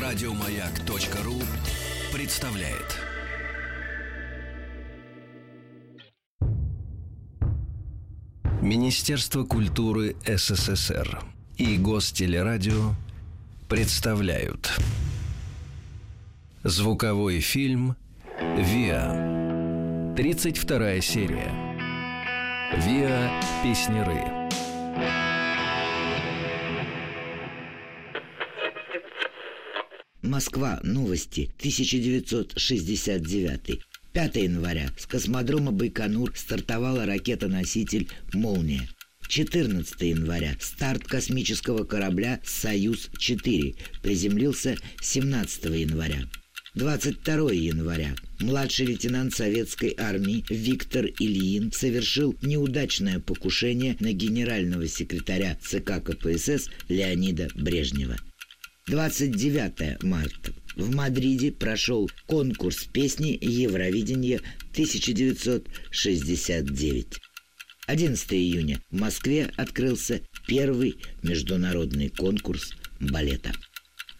Радиомаяк.ру представляет. Министерство культуры СССР и Гостелерадио представляют Звуковой фильм «Виа» 32 серия «Виа. Песнеры» Москва. Новости. 1969. 5 января. С космодрома Байконур стартовала ракета-носитель «Молния». 14 января. Старт космического корабля «Союз-4» приземлился 17 января. 22 января. Младший лейтенант советской армии Виктор Ильин совершил неудачное покушение на генерального секретаря ЦК КПСС Леонида Брежнева. 29 марта. В Мадриде прошел конкурс песни Евровидения 1969. 11 июня в Москве открылся первый международный конкурс балета.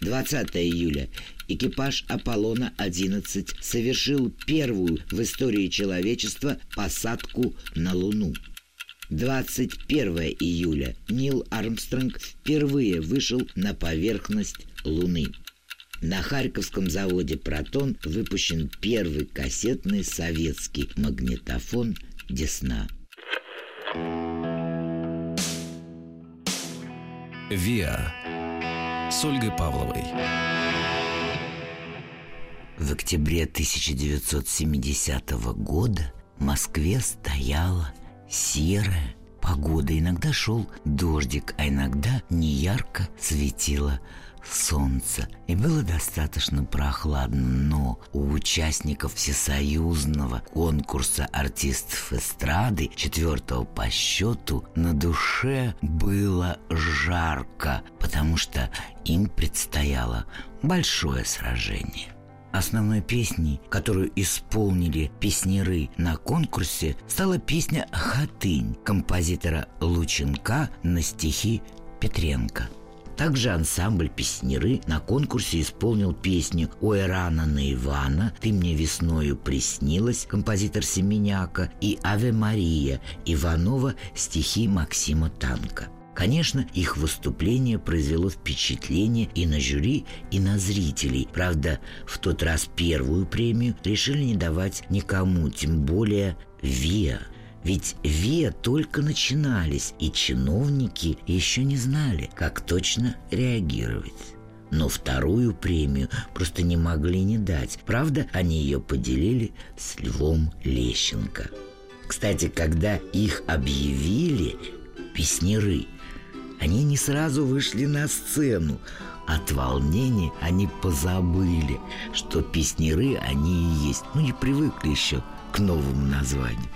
20 июля экипаж Аполлона-11 совершил первую в истории человечества посадку на Луну – 21 июля Нил Армстронг впервые вышел на поверхность Луны. На Харьковском заводе «Протон» выпущен первый кассетный советский магнитофон «Десна». «Виа» с Ольгой Павловой. В октябре 1970 года в Москве стояла серая погода. Иногда шел дождик, а иногда неярко светило солнце. И было достаточно прохладно, но у участников всесоюзного конкурса артистов эстрады, четвертого по счету, на душе было жарко, потому что им предстояло большое сражение. Основной песней, которую исполнили песнеры на конкурсе, стала песня «Хатынь» композитора Лученка на стихи Петренко. Также ансамбль «Песнеры» на конкурсе исполнил песню «Ой, рано на Ивана», «Ты мне весною приснилась» композитор Семеняка и «Аве Мария» Иванова стихи Максима Танка. Конечно, их выступление произвело впечатление и на жюри, и на зрителей. Правда, в тот раз первую премию решили не давать никому, тем более ВИА. Ведь ВИА только начинались, и чиновники еще не знали, как точно реагировать. Но вторую премию просто не могли не дать. Правда, они ее поделили с Львом Лещенко. Кстати, когда их объявили, песнеры – они не сразу вышли на сцену. От волнения они позабыли, что песнеры они и есть. Ну, не привыкли еще к новому названию.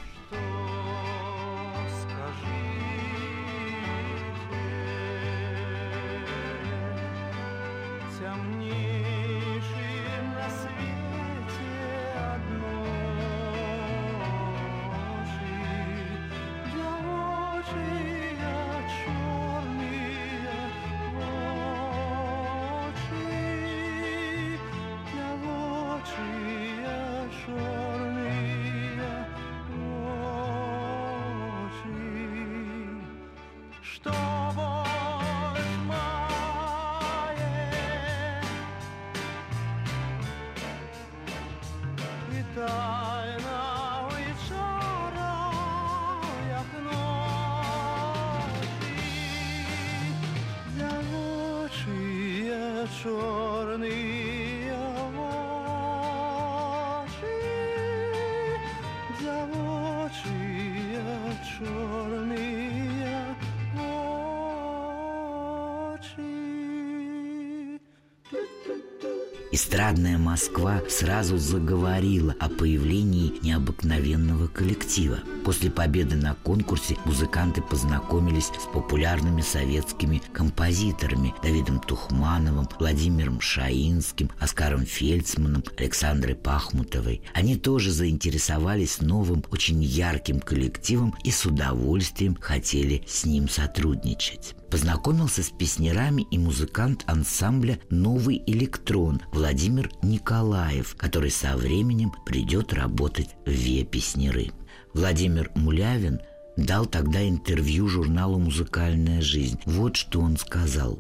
Эстрадная Москва сразу заговорила о появлении необыкновенного коллектива. После победы на конкурсе музыканты познакомились с популярными советскими композиторами Давидом Тухмановым, Владимиром Шаинским, Оскаром Фельдсманом, Александрой Пахмутовой. Они тоже заинтересовались новым, очень ярким коллективом и с удовольствием хотели с ним сотрудничать. Познакомился с песнерами и музыкант ансамбля «Новый электрон» Владимир Николаев, который со временем придет работать в «Ве песнеры». Владимир Мулявин дал тогда интервью журналу «Музыкальная жизнь». Вот что он сказал.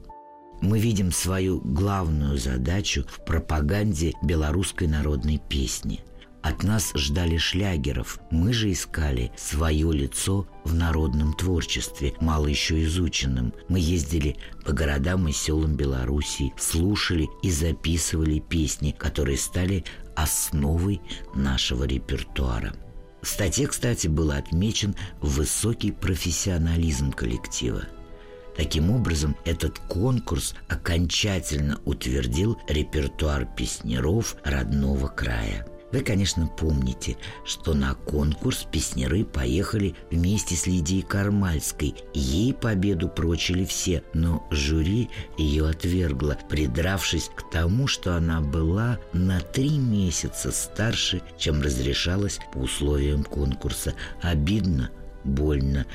«Мы видим свою главную задачу в пропаганде белорусской народной песни. От нас ждали шлягеров, мы же искали свое лицо в народном творчестве, мало еще изученном. Мы ездили по городам и селам Белоруссии, слушали и записывали песни, которые стали основой нашего репертуара. В статье, кстати, был отмечен высокий профессионализм коллектива. Таким образом, этот конкурс окончательно утвердил репертуар песнеров родного края – вы, конечно, помните, что на конкурс песнеры поехали вместе с Лидией Кармальской. Ей победу прочили все, но жюри ее отвергло, придравшись к тому, что она была на три месяца старше, чем разрешалось по условиям конкурса. Обидно, больно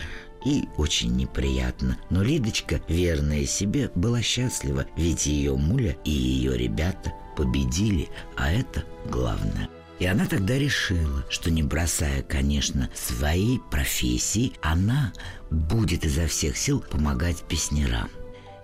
и очень неприятно. Но Лидочка, верная себе, была счастлива, ведь ее муля и ее ребята победили, а это главное. И она тогда решила, что не бросая, конечно, своей профессии, она будет изо всех сил помогать песнерам.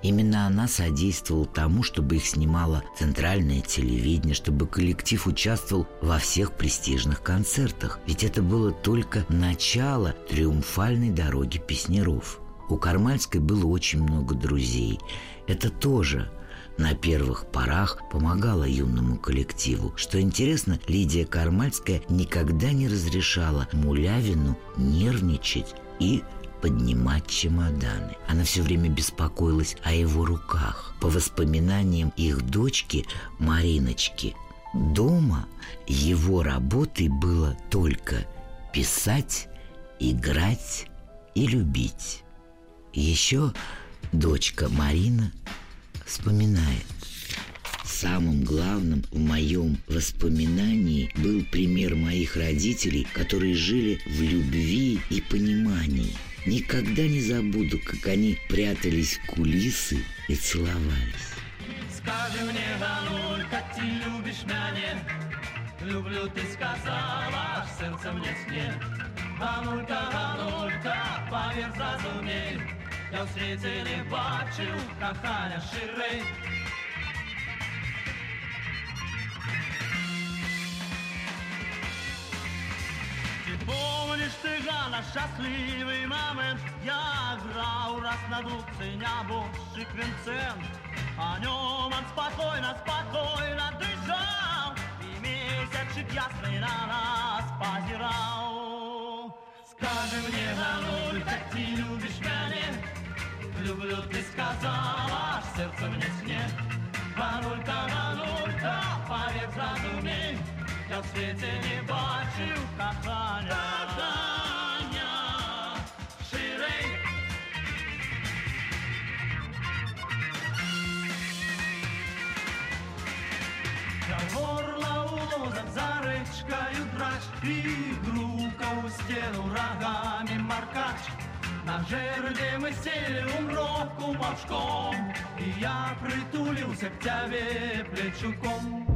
Именно она содействовала тому, чтобы их снимало центральное телевидение, чтобы коллектив участвовал во всех престижных концертах. Ведь это было только начало триумфальной дороги песнеров. У Кармальской было очень много друзей. Это тоже на первых порах помогала юному коллективу. Что интересно, Лидия Кармальская никогда не разрешала Мулявину нервничать и поднимать чемоданы. Она все время беспокоилась о его руках. По воспоминаниям их дочки Мариночки, дома его работой было только писать, играть и любить. Еще дочка Марина вспоминает. Самым главным в моем воспоминании был пример моих родителей, которые жили в любви и понимании. Никогда не забуду, как они прятались в кулисы и целовались. Скажи мне, Гануль, как ты любишь меня? Люблю, ты сказала, аж мне сне. Ганулька, Ганулька, поверь, зразумей, я в світі не бачив кохання ширей. Ти помниш ти Ганна, щасливий момент, я грав раз на дудці нябожчик Вінцент, а ньом он спокойно, спокойно дышал, и месячик ясный на нас позирал. Скажи мне, Гануль, как ты любишь меня, люблю, ты сказала, сердце мне сне. Ганулька, Ганулька, поверь, зразумей, я в свете не бачив кохання. Кохання, ширей. Я горла у лозах за речкою На жерде мы сели умроку мовчком, И я притулился к тебе плечуком.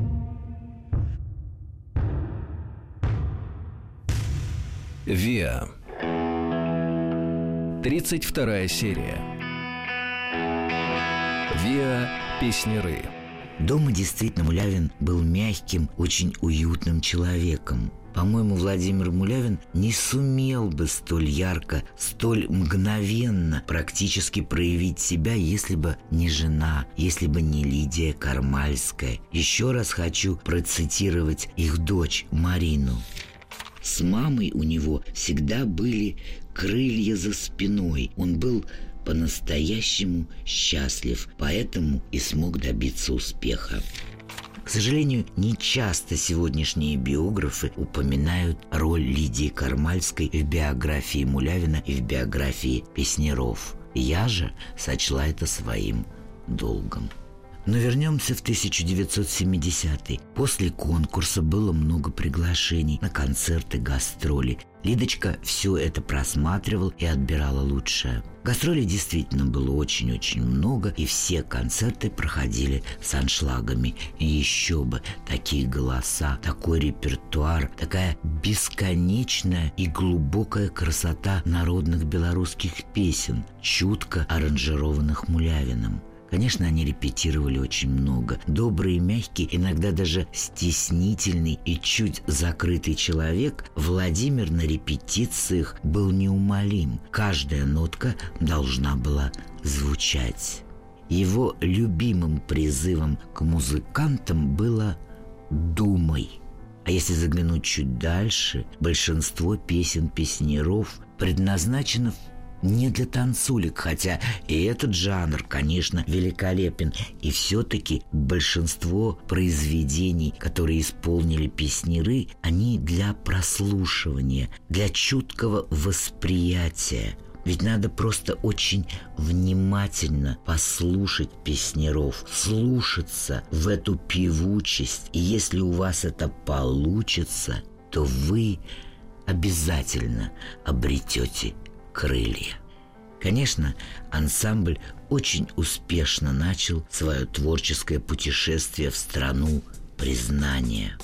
Виа. 32 серия. Виа Песнеры. Дома действительно Мулявин был мягким, очень уютным человеком – по-моему, Владимир Мулявин не сумел бы столь ярко, столь мгновенно практически проявить себя, если бы не жена, если бы не Лидия Кармальская. Еще раз хочу процитировать их дочь Марину. С мамой у него всегда были крылья за спиной. Он был по-настоящему счастлив, поэтому и смог добиться успеха. К сожалению, не часто сегодняшние биографы упоминают роль Лидии Кармальской в биографии Мулявина и в биографии Песнеров. Я же сочла это своим долгом. Но вернемся в 1970-й. После конкурса было много приглашений на концерты, гастроли. Лидочка все это просматривала и отбирала лучшее. Гастролей действительно было очень-очень много, и все концерты проходили с аншлагами. И еще бы, такие голоса, такой репертуар, такая бесконечная и глубокая красота народных белорусских песен, чутко аранжированных Мулявиным – Конечно, они репетировали очень много. Добрый мягкий, иногда даже стеснительный и чуть закрытый человек, Владимир на репетициях был неумолим. Каждая нотка должна была звучать. Его любимым призывом к музыкантам было «думай». А если заглянуть чуть дальше, большинство песен песнеров предназначено не для танцулек, хотя и этот жанр, конечно, великолепен. И все-таки большинство произведений, которые исполнили песнеры, они для прослушивания, для чуткого восприятия. Ведь надо просто очень внимательно послушать песнеров, слушаться в эту певучесть. И если у вас это получится, то вы обязательно обретете крылья. Конечно, ансамбль очень успешно начал свое творческое путешествие в страну признания.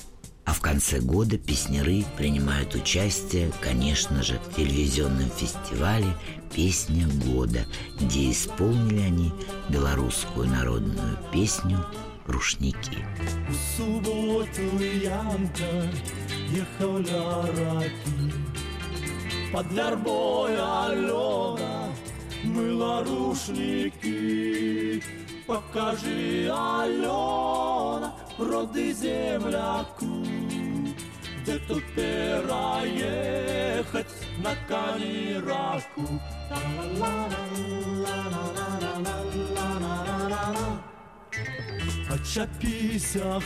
А в конце года песняры принимают участие, конечно же, в телевизионном фестивале «Песня года», где исполнили они белорусскую народную песню «Рушники». В субботу Янка ехал на под вербой Алена мыла рушники. Покажи, Алена, роды земляку, где тут переехать на Канираку. Очапися,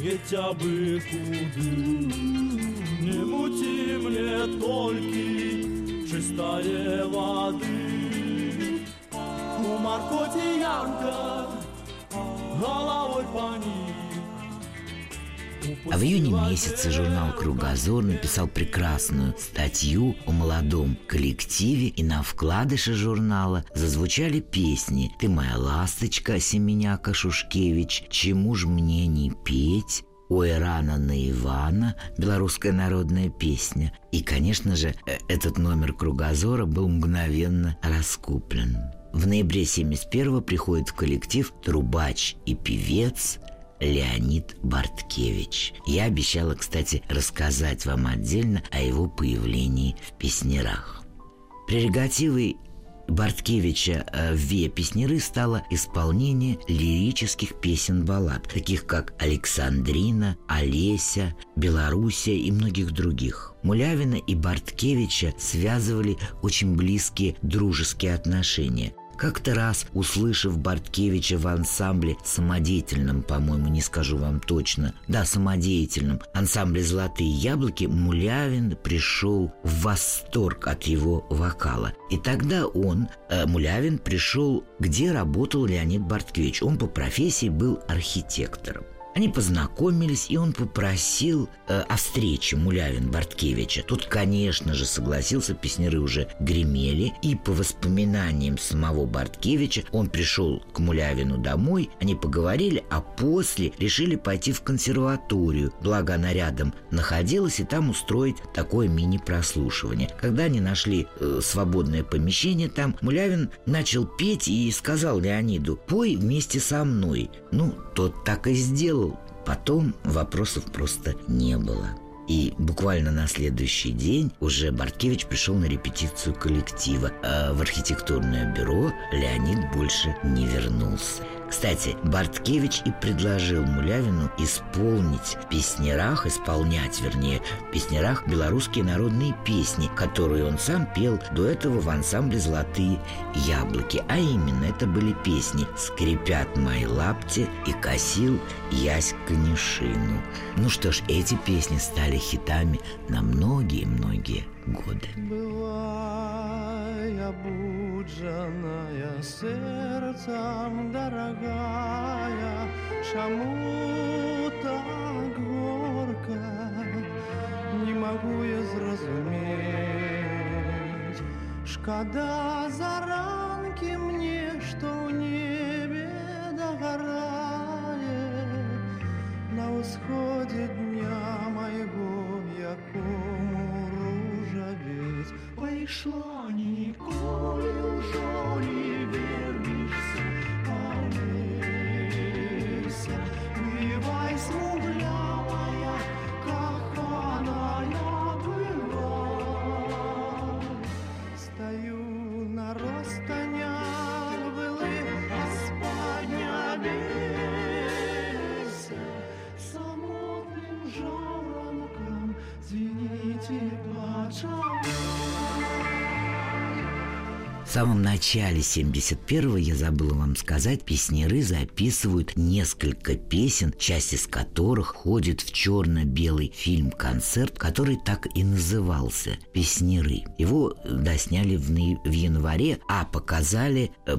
хотя бы куды. Не мути мне только чистая воды. У Маркоти Янка головой по а в июне месяце журнал «Кругозор» написал прекрасную статью о молодом коллективе, и на вкладыше журнала зазвучали песни «Ты моя ласточка» Семеняка Шушкевич, «Чему ж мне не петь», у Ирана на Ивана, белорусская народная песня. И, конечно же, э, этот номер кругозора был мгновенно раскуплен. В ноябре 71-го приходит в коллектив трубач и певец Леонид Барткевич. Я обещала, кстати, рассказать вам отдельно о его появлении в песнерах. Прерогативой Барткевича э, в «Ве песнеры» стало исполнение лирических песен-баллад, таких как «Александрина», «Олеся», «Белоруссия» и многих других. Мулявина и Барткевича связывали очень близкие дружеские отношения. Как-то раз, услышав Барткевича в ансамбле самодеятельном, по-моему, не скажу вам точно, да, самодеятельном, ансамбле «Золотые яблоки», Мулявин пришел в восторг от его вокала. И тогда он, э, Мулявин, пришел, где работал Леонид Барткевич. Он по профессии был архитектором. Они познакомились, и он попросил э, о встрече Мулявин Барткевича. Тут, конечно же, согласился, песнеры уже гремели, и по воспоминаниям самого Барткевича он пришел к Мулявину домой, они поговорили, а после решили пойти в консерваторию, благо она рядом находилась, и там устроить такое мини-прослушивание. Когда они нашли э, свободное помещение там, Мулявин начал петь и сказал Леониду «Пой вместе со мной». Ну, тот так и сделал. Потом вопросов просто не было. И буквально на следующий день уже Барткевич пришел на репетицию коллектива, а в архитектурное бюро Леонид больше не вернулся. Кстати, Барткевич и предложил Мулявину исполнить в песнярах, исполнять, вернее, в песнярах белорусские народные песни, которые он сам пел до этого в ансамбле «Золотые яблоки». А именно, это были песни «Скрипят мои лапти» и «Косил ясь конюшину». Ну что ж, эти песни стали хитами на многие-многие годы. Бывай, обудженная сердцем дорогая, Чаму так горько, не могу я зразуметь. Шкода заранки мне, что в небе догорает На восходе дня моего, якому ружаветь Пришла ніколи ўжо не вернешься, Олеся. В самом начале 71-го, я забыла вам сказать, песнеры записывают несколько песен, часть из которых ходит в черно-белый фильм-концерт, который так и назывался «Песнеры». Его досняли в, в январе, а показали э,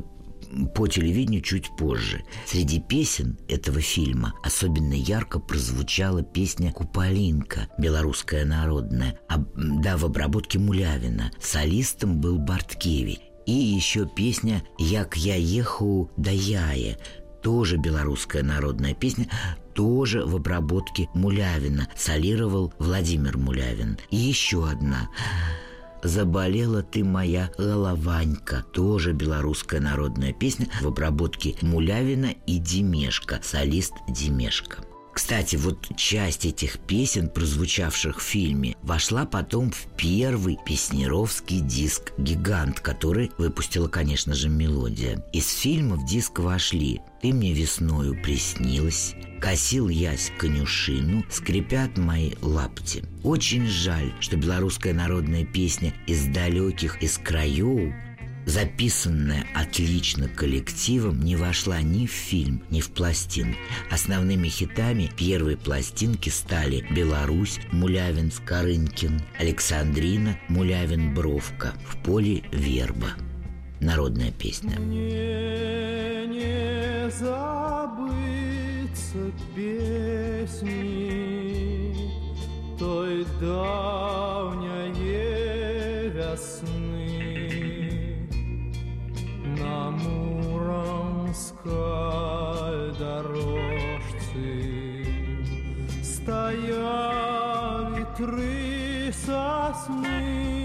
по телевидению чуть позже. Среди песен этого фильма особенно ярко прозвучала песня «Куполинка», белорусская народная, об- да, в обработке Мулявина. Солистом был Барткевич. И еще песня «Як я ехал да яе», тоже белорусская народная песня, тоже в обработке Мулявина, солировал Владимир Мулявин. И еще одна. «Заболела ты моя голованька» Тоже белорусская народная песня в обработке Мулявина и Демешка Солист Демешка кстати, вот часть этих песен, прозвучавших в фильме, вошла потом в первый песнеровский диск «Гигант», который выпустила, конечно же, мелодия. Из фильма в диск вошли «Ты мне весною приснилась», «Косил ясь конюшину», «Скрипят мои лапти». Очень жаль, что белорусская народная песня из далеких, из краев записанная отлично коллективом, не вошла ни в фильм, ни в пластин. Основными хитами первой пластинки стали «Беларусь», «Мулявин Скорынкин», «Александрина», «Мулявин Бровка», «В поле верба». Народная песня. Мне не забыться песни той давняе весны на Муромской дорожце стояли три сосны.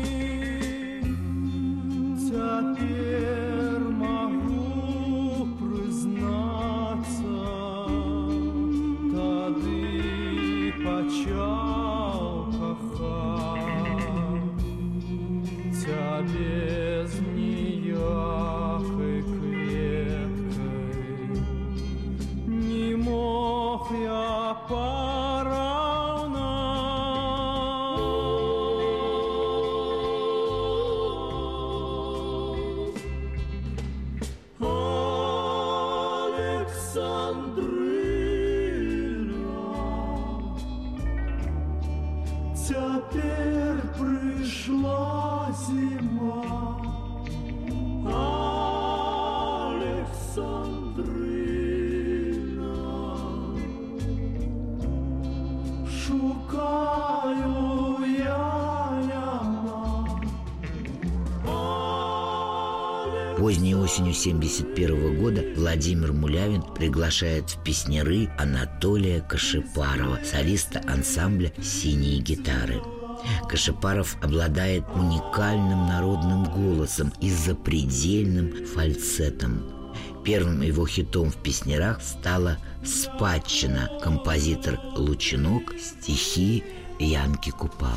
1971 года Владимир Мулявин приглашает в песняры Анатолия Кашипарова, солиста ансамбля «Синие гитары». Кашипаров обладает уникальным народным голосом и запредельным фальцетом. Первым его хитом в песнярах стала «Спадщина» композитор Лучинок, стихи Янки Купала.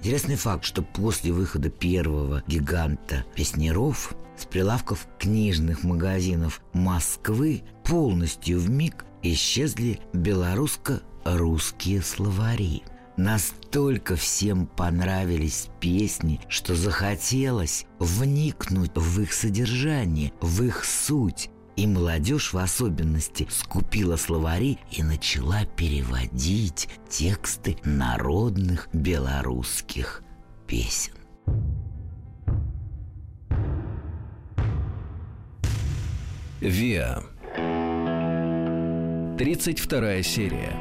Интересный факт, что после выхода первого гиганта песнеров с прилавков книжных магазинов Москвы полностью в миг исчезли белорусско-русские словари. Настолько всем понравились песни, что захотелось вникнуть в их содержание, в их суть. И молодежь в особенности скупила словари и начала переводить тексты народных белорусских песен. Виа. 32 серия.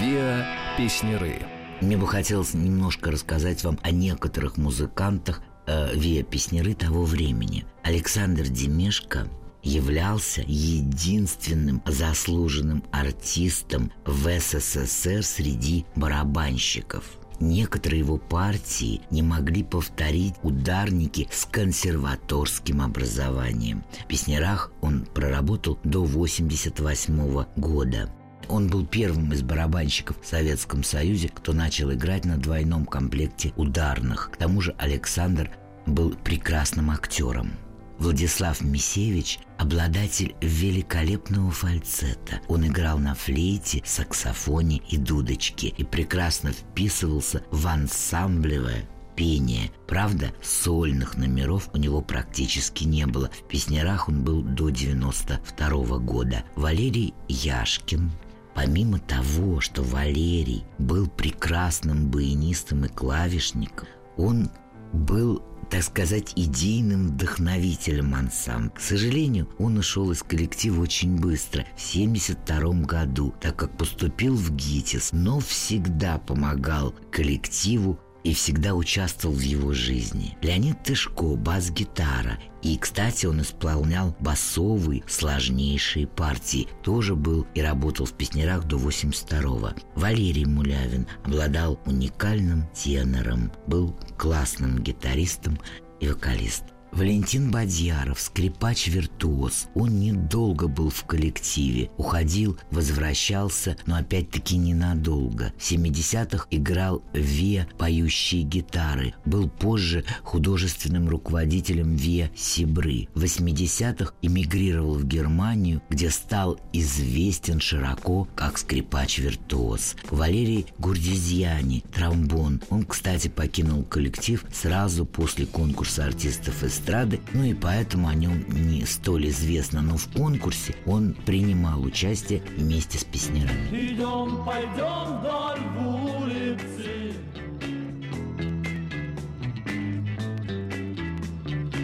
Виа Песнеры. Мне бы хотелось немножко рассказать вам о некоторых музыкантах э, Виа Песнеры того времени. Александр Демешко являлся единственным заслуженным артистом в СССР среди барабанщиков – Некоторые его партии не могли повторить ударники с консерваторским образованием. В песнярах он проработал до 1988 года. Он был первым из барабанщиков в Советском Союзе, кто начал играть на двойном комплекте ударных. К тому же Александр был прекрасным актером. Владислав Мисевич – обладатель великолепного фальцета. Он играл на флейте, саксофоне и дудочке и прекрасно вписывался в ансамблевое пение. Правда, сольных номеров у него практически не было. В песнярах он был до 92 -го года. Валерий Яшкин Помимо того, что Валерий был прекрасным баянистом и клавишником, он был так сказать, идейным вдохновителем ансамбля. К сожалению, он ушел из коллектива очень быстро, в 1972 году, так как поступил в ГИТИС, но всегда помогал коллективу и всегда участвовал в его жизни. Леонид Тышко, бас-гитара. И, кстати, он исполнял басовые, сложнейшие партии. Тоже был и работал в песнярах до 82-го. Валерий Мулявин обладал уникальным тенором, был классным гитаристом и вокалистом. Валентин Бадьяров, скрипач-виртуоз. Он недолго был в коллективе. Уходил, возвращался, но опять-таки ненадолго. В 70-х играл ВИА поющие гитары. Был позже художественным руководителем ВИА Сибры. В 80-х эмигрировал в Германию, где стал известен широко как скрипач-виртуоз. Валерий Гурдизьяни, тромбон. Он, кстати, покинул коллектив сразу после конкурса артистов эстрады эстрады, ну и поэтому о нем не столь известно, но в конкурсе он принимал участие вместе с песнярами. Идем, пойдем вдоль улицы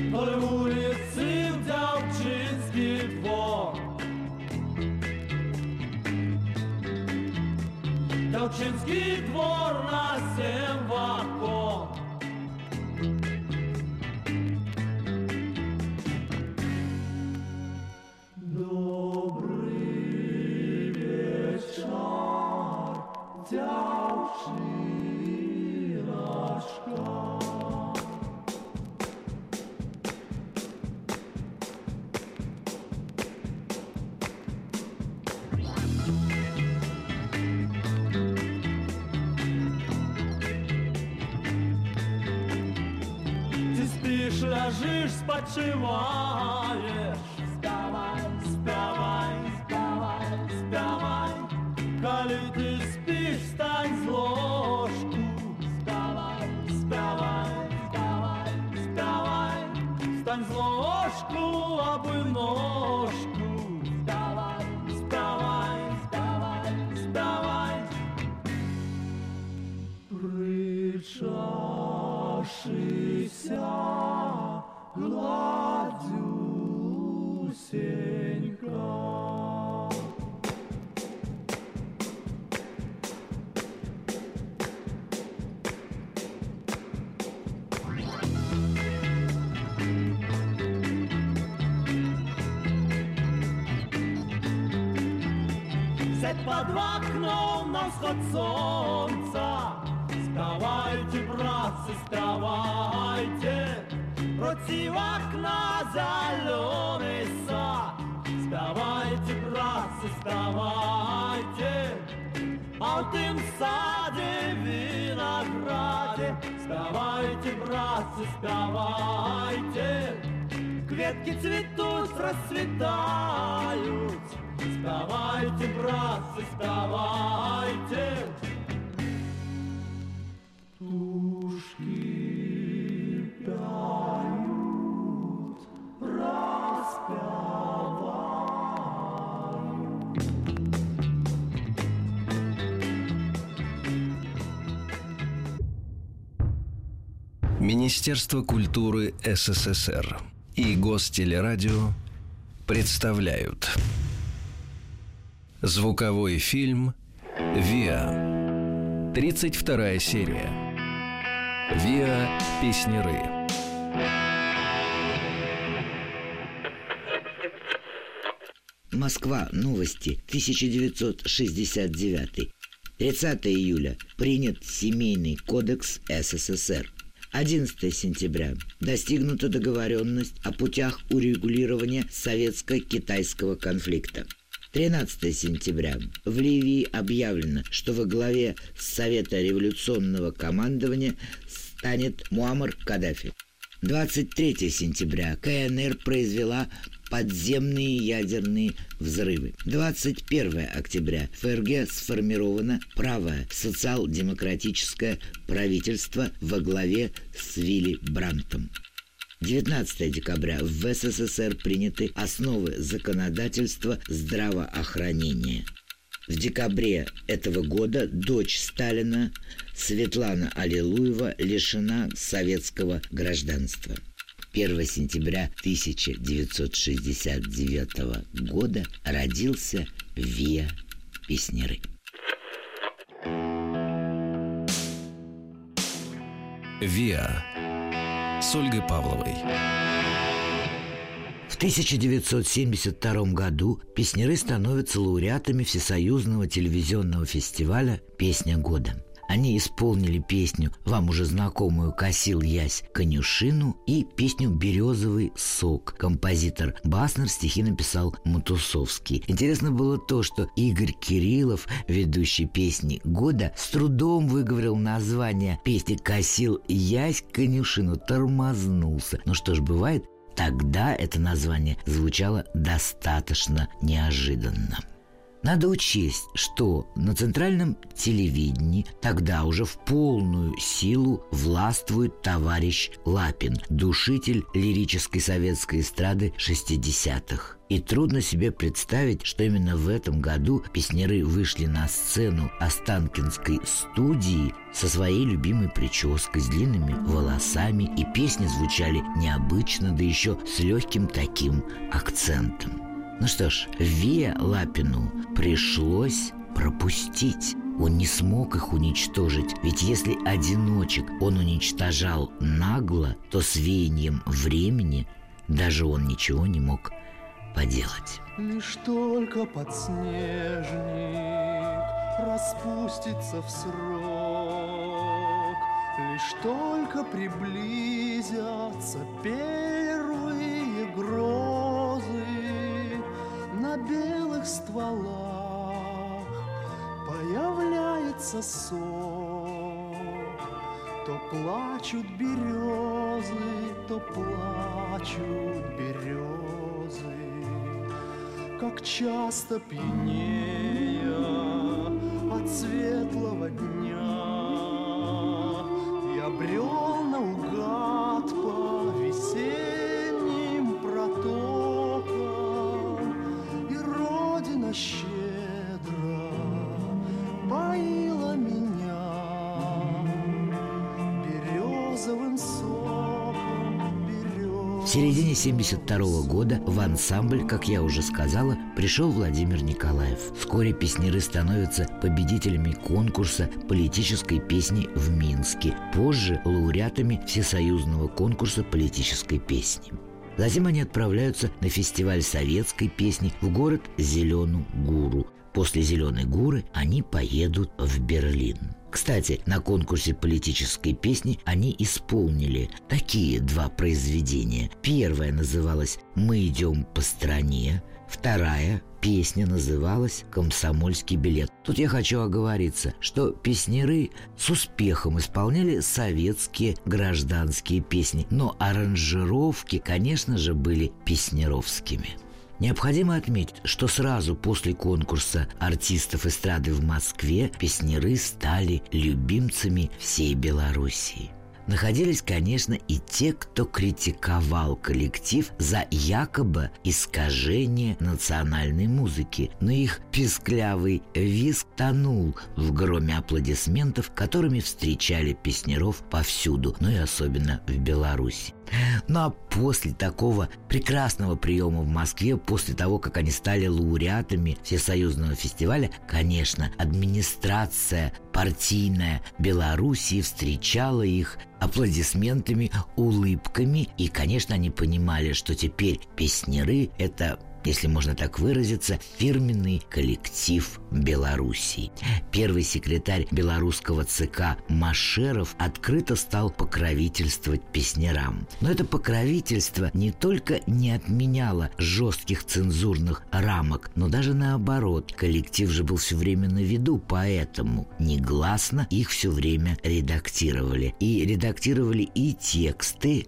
Вдоль улицы в Дялчинский двор Дялчинский двор на гладюсенька. Сядь под окном на всход солнца. Вставайте, братцы, вставайте, Против окна зеленый сад. Вставайте, братцы, вставайте, А в тем саде винограде Спявайте, братцы, спявайте, Кветки цветут, расцветают. Спявайте, братцы, спявайте, Министерство культуры СССР и Гостелерадио представляют Звуковой фильм «Виа» 32 серия «Виа. Песнеры» Москва. Новости. 1969. 30 июля. Принят Семейный кодекс СССР. 11 сентября. Достигнута договоренность о путях урегулирования советско-китайского конфликта. 13 сентября. В Ливии объявлено, что во главе Совета революционного командования станет Муаммар Каддафи. 23 сентября КНР произвела подземные ядерные взрывы. 21 октября ФРГ сформировано правое социал-демократическое правительство во главе с Вилли Брантом. 19 декабря в СССР приняты основы законодательства здравоохранения. В декабре этого года дочь Сталина Светлана Аллилуева лишена советского гражданства. 1 сентября 1969 года родился Виа Песнеры. «Виа» с Ольгой Павловой. В 1972 году песнеры становятся лауреатами Всесоюзного телевизионного фестиваля «Песня года». Они исполнили песню, вам уже знакомую «Косил ясь конюшину» и песню «Березовый сок». Композитор Баснер стихи написал Матусовский. Интересно было то, что Игорь Кириллов, ведущий песни года, с трудом выговорил название песни «Косил ясь конюшину», тормознулся. Ну что ж, бывает, Тогда это название звучало достаточно неожиданно. Надо учесть, что на центральном телевидении тогда уже в полную силу властвует товарищ Лапин, душитель лирической советской эстрады 60-х. И трудно себе представить, что именно в этом году песняры вышли на сцену Останкинской студии со своей любимой прической, с длинными волосами, и песни звучали необычно, да еще с легким таким акцентом. Ну что ж, Ве Лапину пришлось пропустить. Он не смог их уничтожить, ведь если одиночек он уничтожал нагло, то с веянием времени даже он ничего не мог поделать. Лишь только подснежник распустится в срок, Лишь только приблизятся первые грозы, на белых стволах появляется сок, то плачут березы, то плачут березы, как часто пьянея от светлого дня. Я брел середине 72 года в ансамбль, как я уже сказала, пришел Владимир Николаев. Вскоре песнеры становятся победителями конкурса политической песни в Минске, позже лауреатами Всесоюзного конкурса политической песни. Затем они отправляются на фестиваль советской песни в город Зеленую Гуру. После Зеленой Гуры они поедут в Берлин. Кстати, на конкурсе политической песни они исполнили такие два произведения. Первое называлось «Мы идем по стране», Вторая песня называлась «Комсомольский билет». Тут я хочу оговориться, что песнеры с успехом исполняли советские гражданские песни, но аранжировки, конечно же, были песнеровскими. Необходимо отметить, что сразу после конкурса артистов эстрады в Москве песнеры стали любимцами всей Белоруссии – Находились, конечно, и те, кто критиковал коллектив за якобы искажение национальной музыки, но их писклявый визг тонул в громе аплодисментов, которыми встречали песнеров повсюду, но и особенно в Беларуси. Ну а после такого прекрасного приема в Москве, после того, как они стали лауреатами Всесоюзного фестиваля, конечно, администрация партийная Белоруссии встречала их аплодисментами, улыбками, и, конечно, они понимали, что теперь песнеры – это если можно так выразиться, фирменный коллектив Белоруссии. Первый секретарь белорусского ЦК Машеров открыто стал покровительствовать песнярам. Но это покровительство не только не отменяло жестких цензурных рамок, но даже наоборот. Коллектив же был все время на виду, поэтому негласно их все время редактировали. И редактировали и тексты,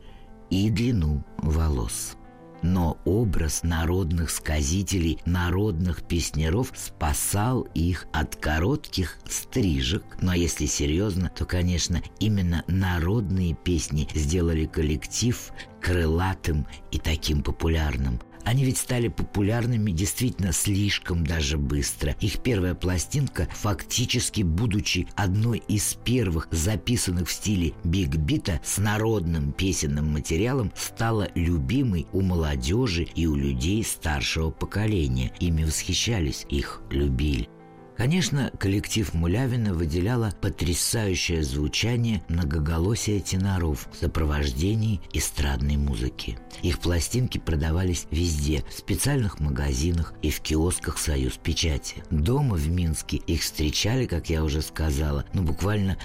и длину волос но образ народных сказителей, народных песнеров спасал их от коротких стрижек. Но если серьезно, то, конечно, именно народные песни сделали коллектив крылатым и таким популярным. Они ведь стали популярными действительно слишком даже быстро. Их первая пластинка, фактически будучи одной из первых записанных в стиле биг-бита с народным песенным материалом, стала любимой у молодежи и у людей старшего поколения. Ими восхищались, их любили. Конечно, коллектив Мулявина выделяло потрясающее звучание многоголосия теноров в сопровождении эстрадной музыки. Их пластинки продавались везде, в специальных магазинах и в киосках «Союз Печати». Дома в Минске их встречали, как я уже сказала, ну буквально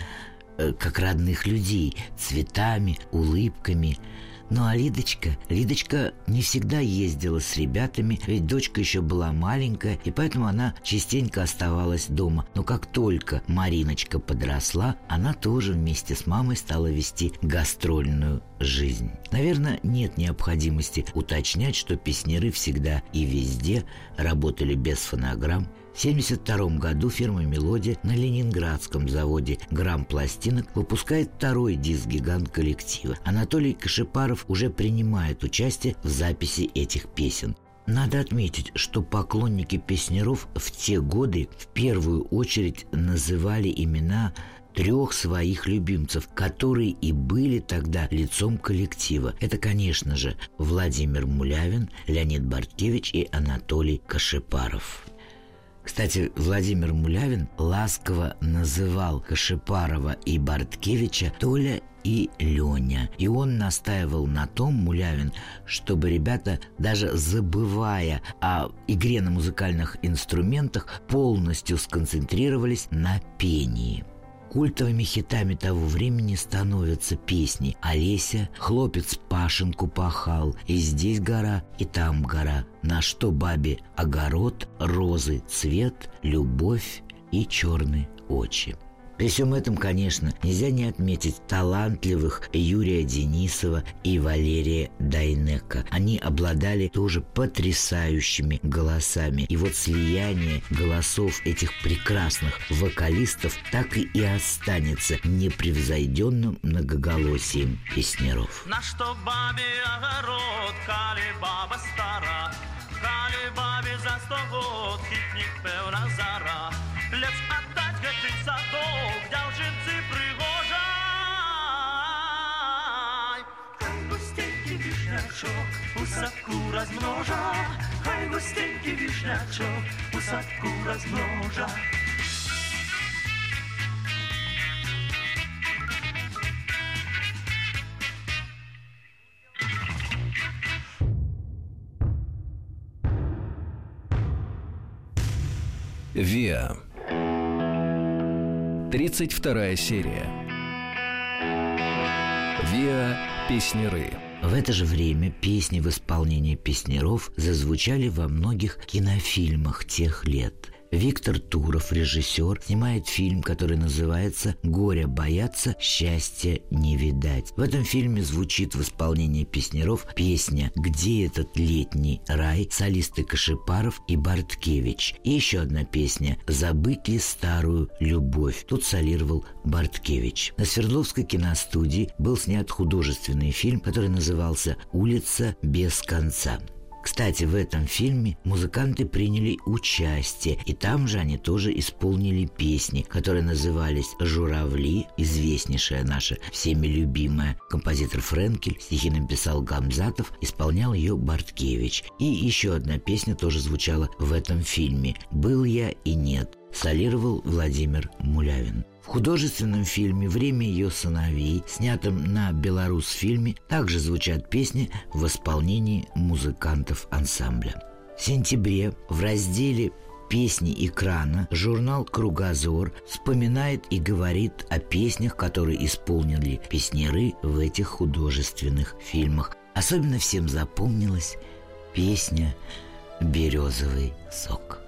э, как родных людей, цветами, улыбками – ну а Лидочка, Лидочка не всегда ездила с ребятами, ведь дочка еще была маленькая, и поэтому она частенько оставалась дома. Но как только Мариночка подросла, она тоже вместе с мамой стала вести гастрольную жизнь. Наверное, нет необходимости уточнять, что песнеры всегда и везде работали без фонограмм, 1972 году фирма «Мелодия» на ленинградском заводе «Грамм пластинок» выпускает второй диск-гигант коллектива. Анатолий Кашипаров уже принимает участие в записи этих песен. Надо отметить, что поклонники песнеров в те годы в первую очередь называли имена трех своих любимцев, которые и были тогда лицом коллектива. Это, конечно же, Владимир Мулявин, Леонид Барткевич и Анатолий Кашипаров. Кстати, Владимир Мулявин ласково называл Кашипарова и Барткевича Толя и Леня. И он настаивал на том, Мулявин, чтобы ребята, даже забывая о игре на музыкальных инструментах, полностью сконцентрировались на пении. Культовыми хитами того времени становятся песни «Олеся», «Хлопец Пашенку пахал», «И здесь гора, и там гора», «На что бабе огород», «Розы цвет», «Любовь» и «Черные очи». При всем этом, конечно, нельзя не отметить талантливых Юрия Денисова и Валерия Дайнека. Они обладали тоже потрясающими голосами. И вот слияние голосов этих прекрасных вокалистов так и, останется непревзойденным многоголосием песнеров. На что бабе огород, кали баба стара, кали бабе за сто год, хитник певна зара, лепш отдать гэтых садов, дзяўчынцы прыгожай. Хай густенький вишнячок у садку размножа, хай густенький вишнячок у садку размножа. Виа. 32 серия. Виа Песнеры. В это же время песни в исполнении песнеров зазвучали во многих кинофильмах тех лет. Виктор Туров, режиссер, снимает фильм, который называется «Горя бояться, счастья не видать». В этом фильме звучит в исполнении песнеров песня «Где этот летний рай» солисты Кашипаров и Барткевич. И еще одна песня «Забыть ли старую любовь». Тут солировал Барткевич. На Свердловской киностудии был снят художественный фильм, который назывался «Улица без конца». Кстати, в этом фильме музыканты приняли участие, и там же они тоже исполнили песни, которые назывались «Журавли», известнейшая наша всеми любимая. Композитор Френкель, стихи написал Гамзатов, исполнял ее Барткевич. И еще одна песня тоже звучала в этом фильме «Был я и нет», солировал Владимир Мулявин. Художественном фильме «Время ее сыновей», снятом на Беларус-фильме, также звучат песни в исполнении музыкантов ансамбля. В сентябре в разделе песни экрана журнал «Кругозор» вспоминает и говорит о песнях, которые исполнили песнеры в этих художественных фильмах. Особенно всем запомнилась песня «Березовый сок».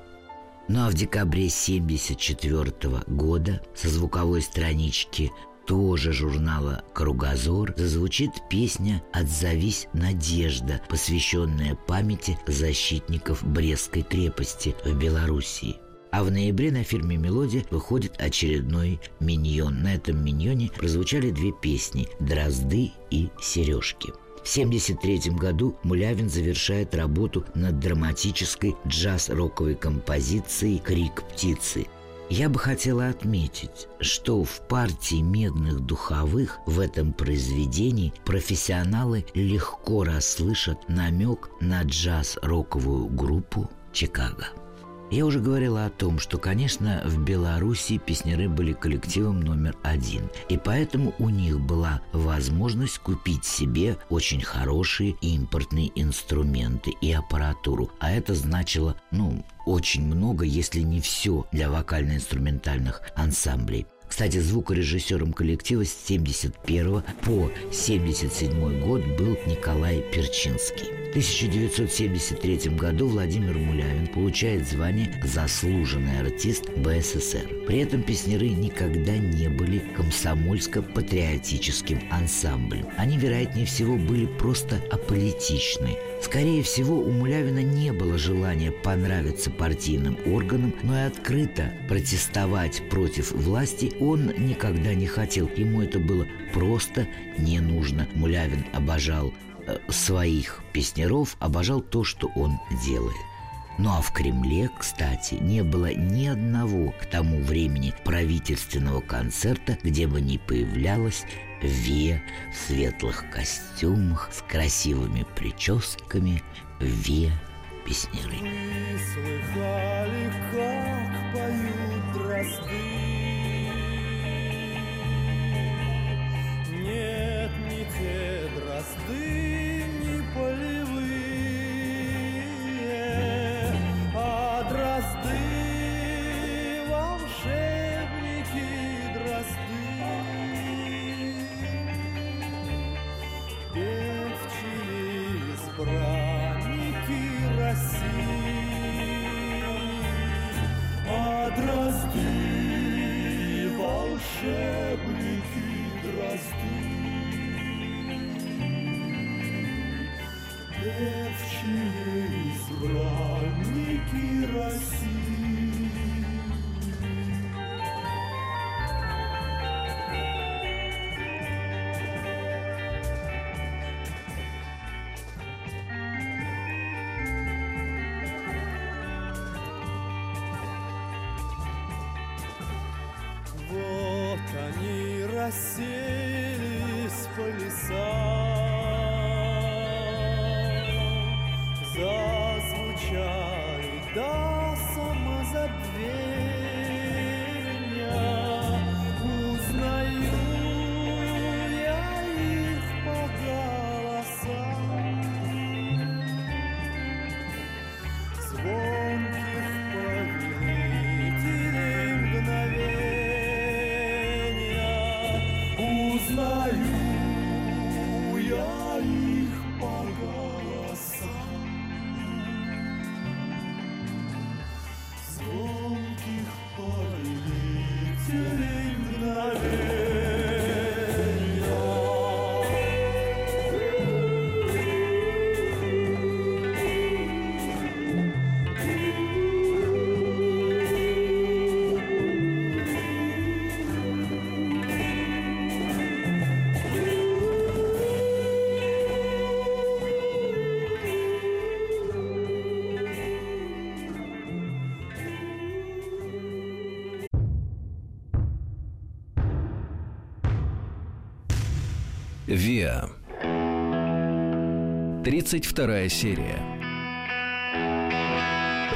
Ну а в декабре 1974 года со звуковой странички тоже журнала «Кругозор» зазвучит песня «Отзовись, Надежда», посвященная памяти защитников Брестской крепости в Белоруссии. А в ноябре на фирме «Мелодия» выходит очередной миньон. На этом миньоне прозвучали две песни «Дрозды» и «Сережки». В 1973 году Мулявин завершает работу над драматической джаз-роковой композицией «Крик птицы». Я бы хотела отметить, что в партии медных духовых в этом произведении профессионалы легко расслышат намек на джаз-роковую группу «Чикаго». Я уже говорила о том, что, конечно, в Беларуси песняры были коллективом номер один, и поэтому у них была возможность купить себе очень хорошие импортные инструменты и аппаратуру, а это значило, ну, очень много, если не все для вокально-инструментальных ансамблей. Кстати, звукорежиссером коллектива с 71 по 77 год был Николай Перчинский. В 1973 году Владимир Мулявин получает звание «Заслуженный артист БССР». При этом песнеры никогда не были комсомольско-патриотическим ансамблем. Они, вероятнее всего, были просто аполитичны. Скорее всего, у Мулявина не было желания понравиться партийным органам, но и открыто протестовать против власти он никогда не хотел. Ему это было просто не нужно. Мулявин обожал э, своих песнеров, обожал то, что он делает. Ну а в Кремле, кстати, не было ни одного к тому времени правительственного концерта, где бы не появлялась Ве в светлых костюмах с красивыми прическами Ве песнеры. Вы слыхали, как поют дрозды? Те дрозды, не полевые, а дрозды, волшебники дрозды. Певчие избранники России, а дрозды, Виа. 32 серия.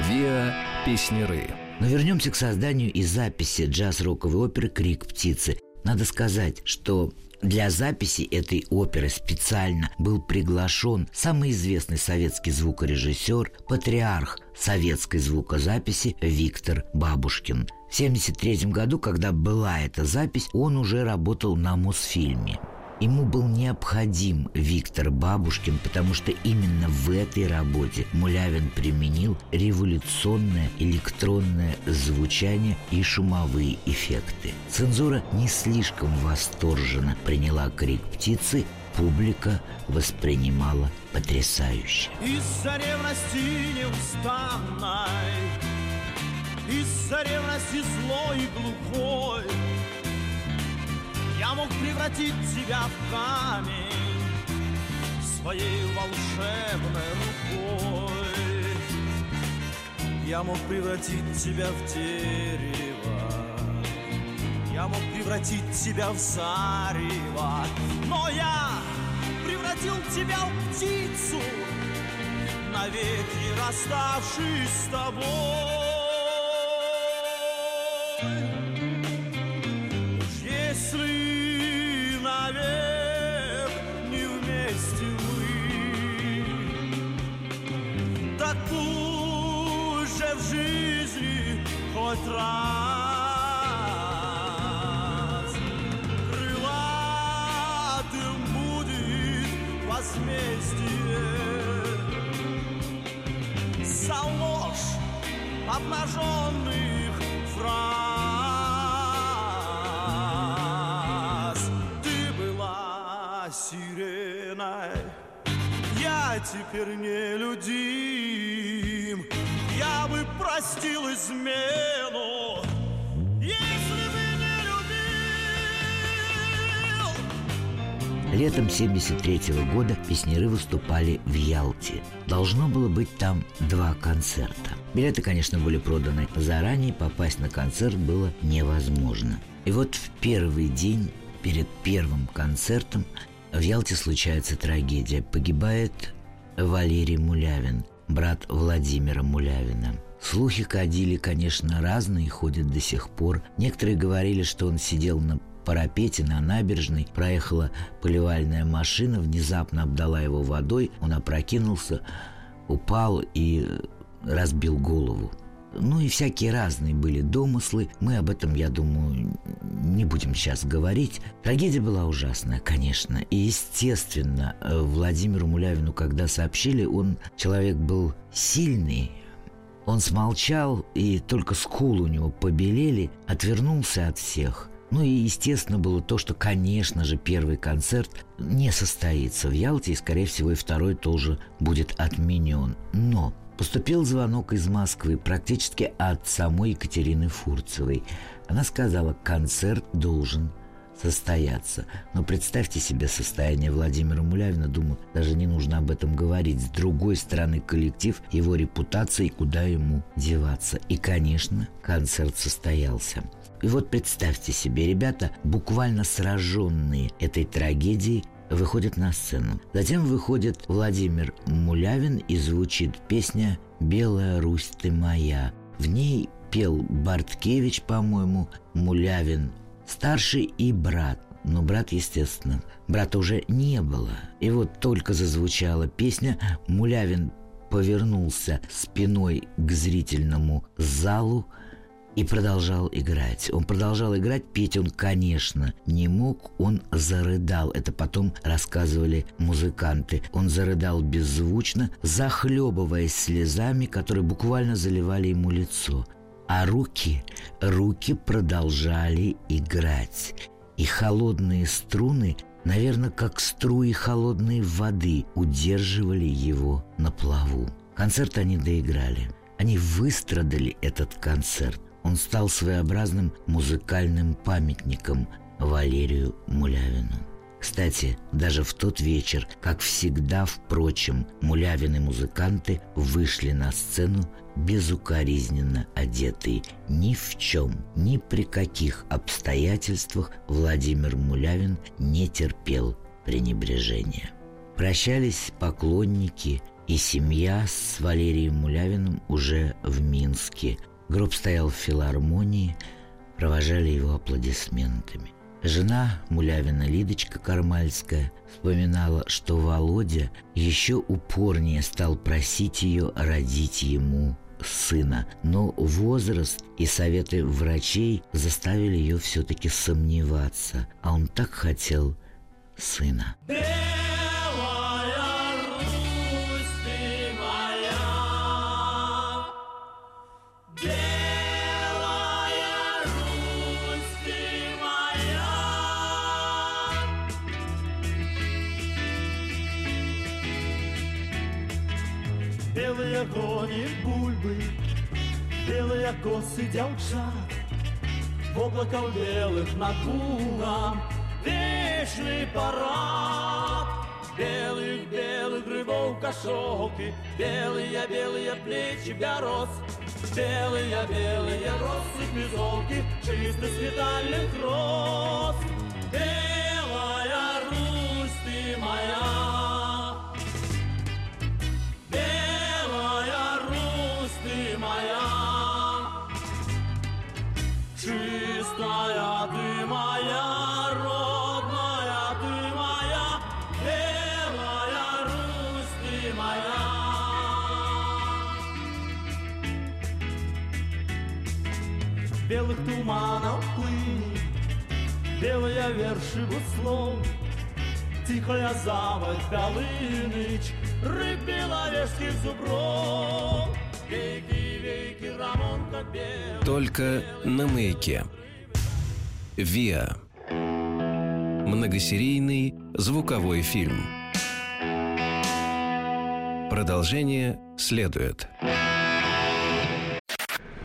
Виа Песнеры. Но вернемся к созданию и записи джаз-роковой оперы «Крик птицы». Надо сказать, что для записи этой оперы специально был приглашен самый известный советский звукорежиссер, патриарх советской звукозаписи Виктор Бабушкин. В 1973 году, когда была эта запись, он уже работал на Мосфильме. Ему был необходим Виктор Бабушкин, потому что именно в этой работе Мулявин применил революционное электронное звучание и шумовые эффекты. Цензура не слишком восторженно приняла крик птицы, публика воспринимала потрясающе. Из-за ревности неустанной Из-за ревности злой и глухой Я мог превратить тебя в камень Своей волшебной рукой. Я мог превратить тебя в дерево. Я мог превратить тебя в зарево. Но я превратил тебя в птицу Навеки расставшись с тобой хоть раз Крылатым будет возмездие. За ложь обнаженных фраз. Ты была сиреной Я теперь не людим Летом 73 года песнеры выступали в Ялте. Должно было быть там два концерта. Билеты, конечно, были проданы заранее, попасть на концерт было невозможно. И вот в первый день перед первым концертом в Ялте случается трагедия. Погибает Валерий Мулявин, брат Владимира Мулявина. Слухи ходили, конечно, разные, ходят до сих пор. Некоторые говорили, что он сидел на парапете на набережной, проехала поливальная машина, внезапно обдала его водой, он опрокинулся, упал и разбил голову. Ну и всякие разные были домыслы. Мы об этом, я думаю, не будем сейчас говорить. Трагедия была ужасная, конечно. И, естественно, Владимиру Мулявину, когда сообщили, он человек был сильный, он смолчал, и только скулы у него побелели, отвернулся от всех. Ну и естественно было то, что, конечно же, первый концерт не состоится в Ялте, и, скорее всего, и второй тоже будет отменен. Но поступил звонок из Москвы практически от самой Екатерины Фурцевой. Она сказала, концерт должен состояться. Но представьте себе состояние Владимира Мулявина, думаю, даже не нужно об этом говорить. С другой стороны, коллектив, его репутация и куда ему деваться. И, конечно, концерт состоялся. И вот представьте себе, ребята, буквально сраженные этой трагедией, выходят на сцену. Затем выходит Владимир Мулявин и звучит песня «Белая Русь ты моя». В ней пел Барткевич, по-моему, Мулявин старший и брат. Но брат, естественно, брата уже не было. И вот только зазвучала песня, Мулявин повернулся спиной к зрительному залу, и продолжал играть. Он продолжал играть, петь он, конечно, не мог, он зарыдал. Это потом рассказывали музыканты. Он зарыдал беззвучно, захлебываясь слезами, которые буквально заливали ему лицо. А руки, руки продолжали играть. И холодные струны, наверное, как струи холодной воды, удерживали его на плаву. Концерт они доиграли. Они выстрадали этот концерт. Он стал своеобразным музыкальным памятником Валерию Мулявину. Кстати, даже в тот вечер, как всегда, впрочем, Мулявин и музыканты вышли на сцену безукоризненно одетые. Ни в чем, ни при каких обстоятельствах Владимир Мулявин не терпел пренебрежения. Прощались поклонники и семья с Валерием Мулявиным уже в Минске. Гроб стоял в филармонии, провожали его аплодисментами. Жена Мулявина Лидочка Кармальская вспоминала, что Володя еще упорнее стал просить ее родить ему сына, но возраст и советы врачей заставили ее все-таки сомневаться, а он так хотел сына. Белые кони бульбы, белые косы девчат, В облаках белых над лугом вечный парад. Белых-белых грибов кошелки, белые-белые плечи горос, Белые-белые росы безолки, чистый свидальных роз. Белая Туманов плыни, белые верши буслов, Тихая заводь Полыныч, рыб беловежских зубров, Веки, веки, Рамонка белый. Только на маяке. ВИА. Многосерийный звуковой фильм. Продолжение следует.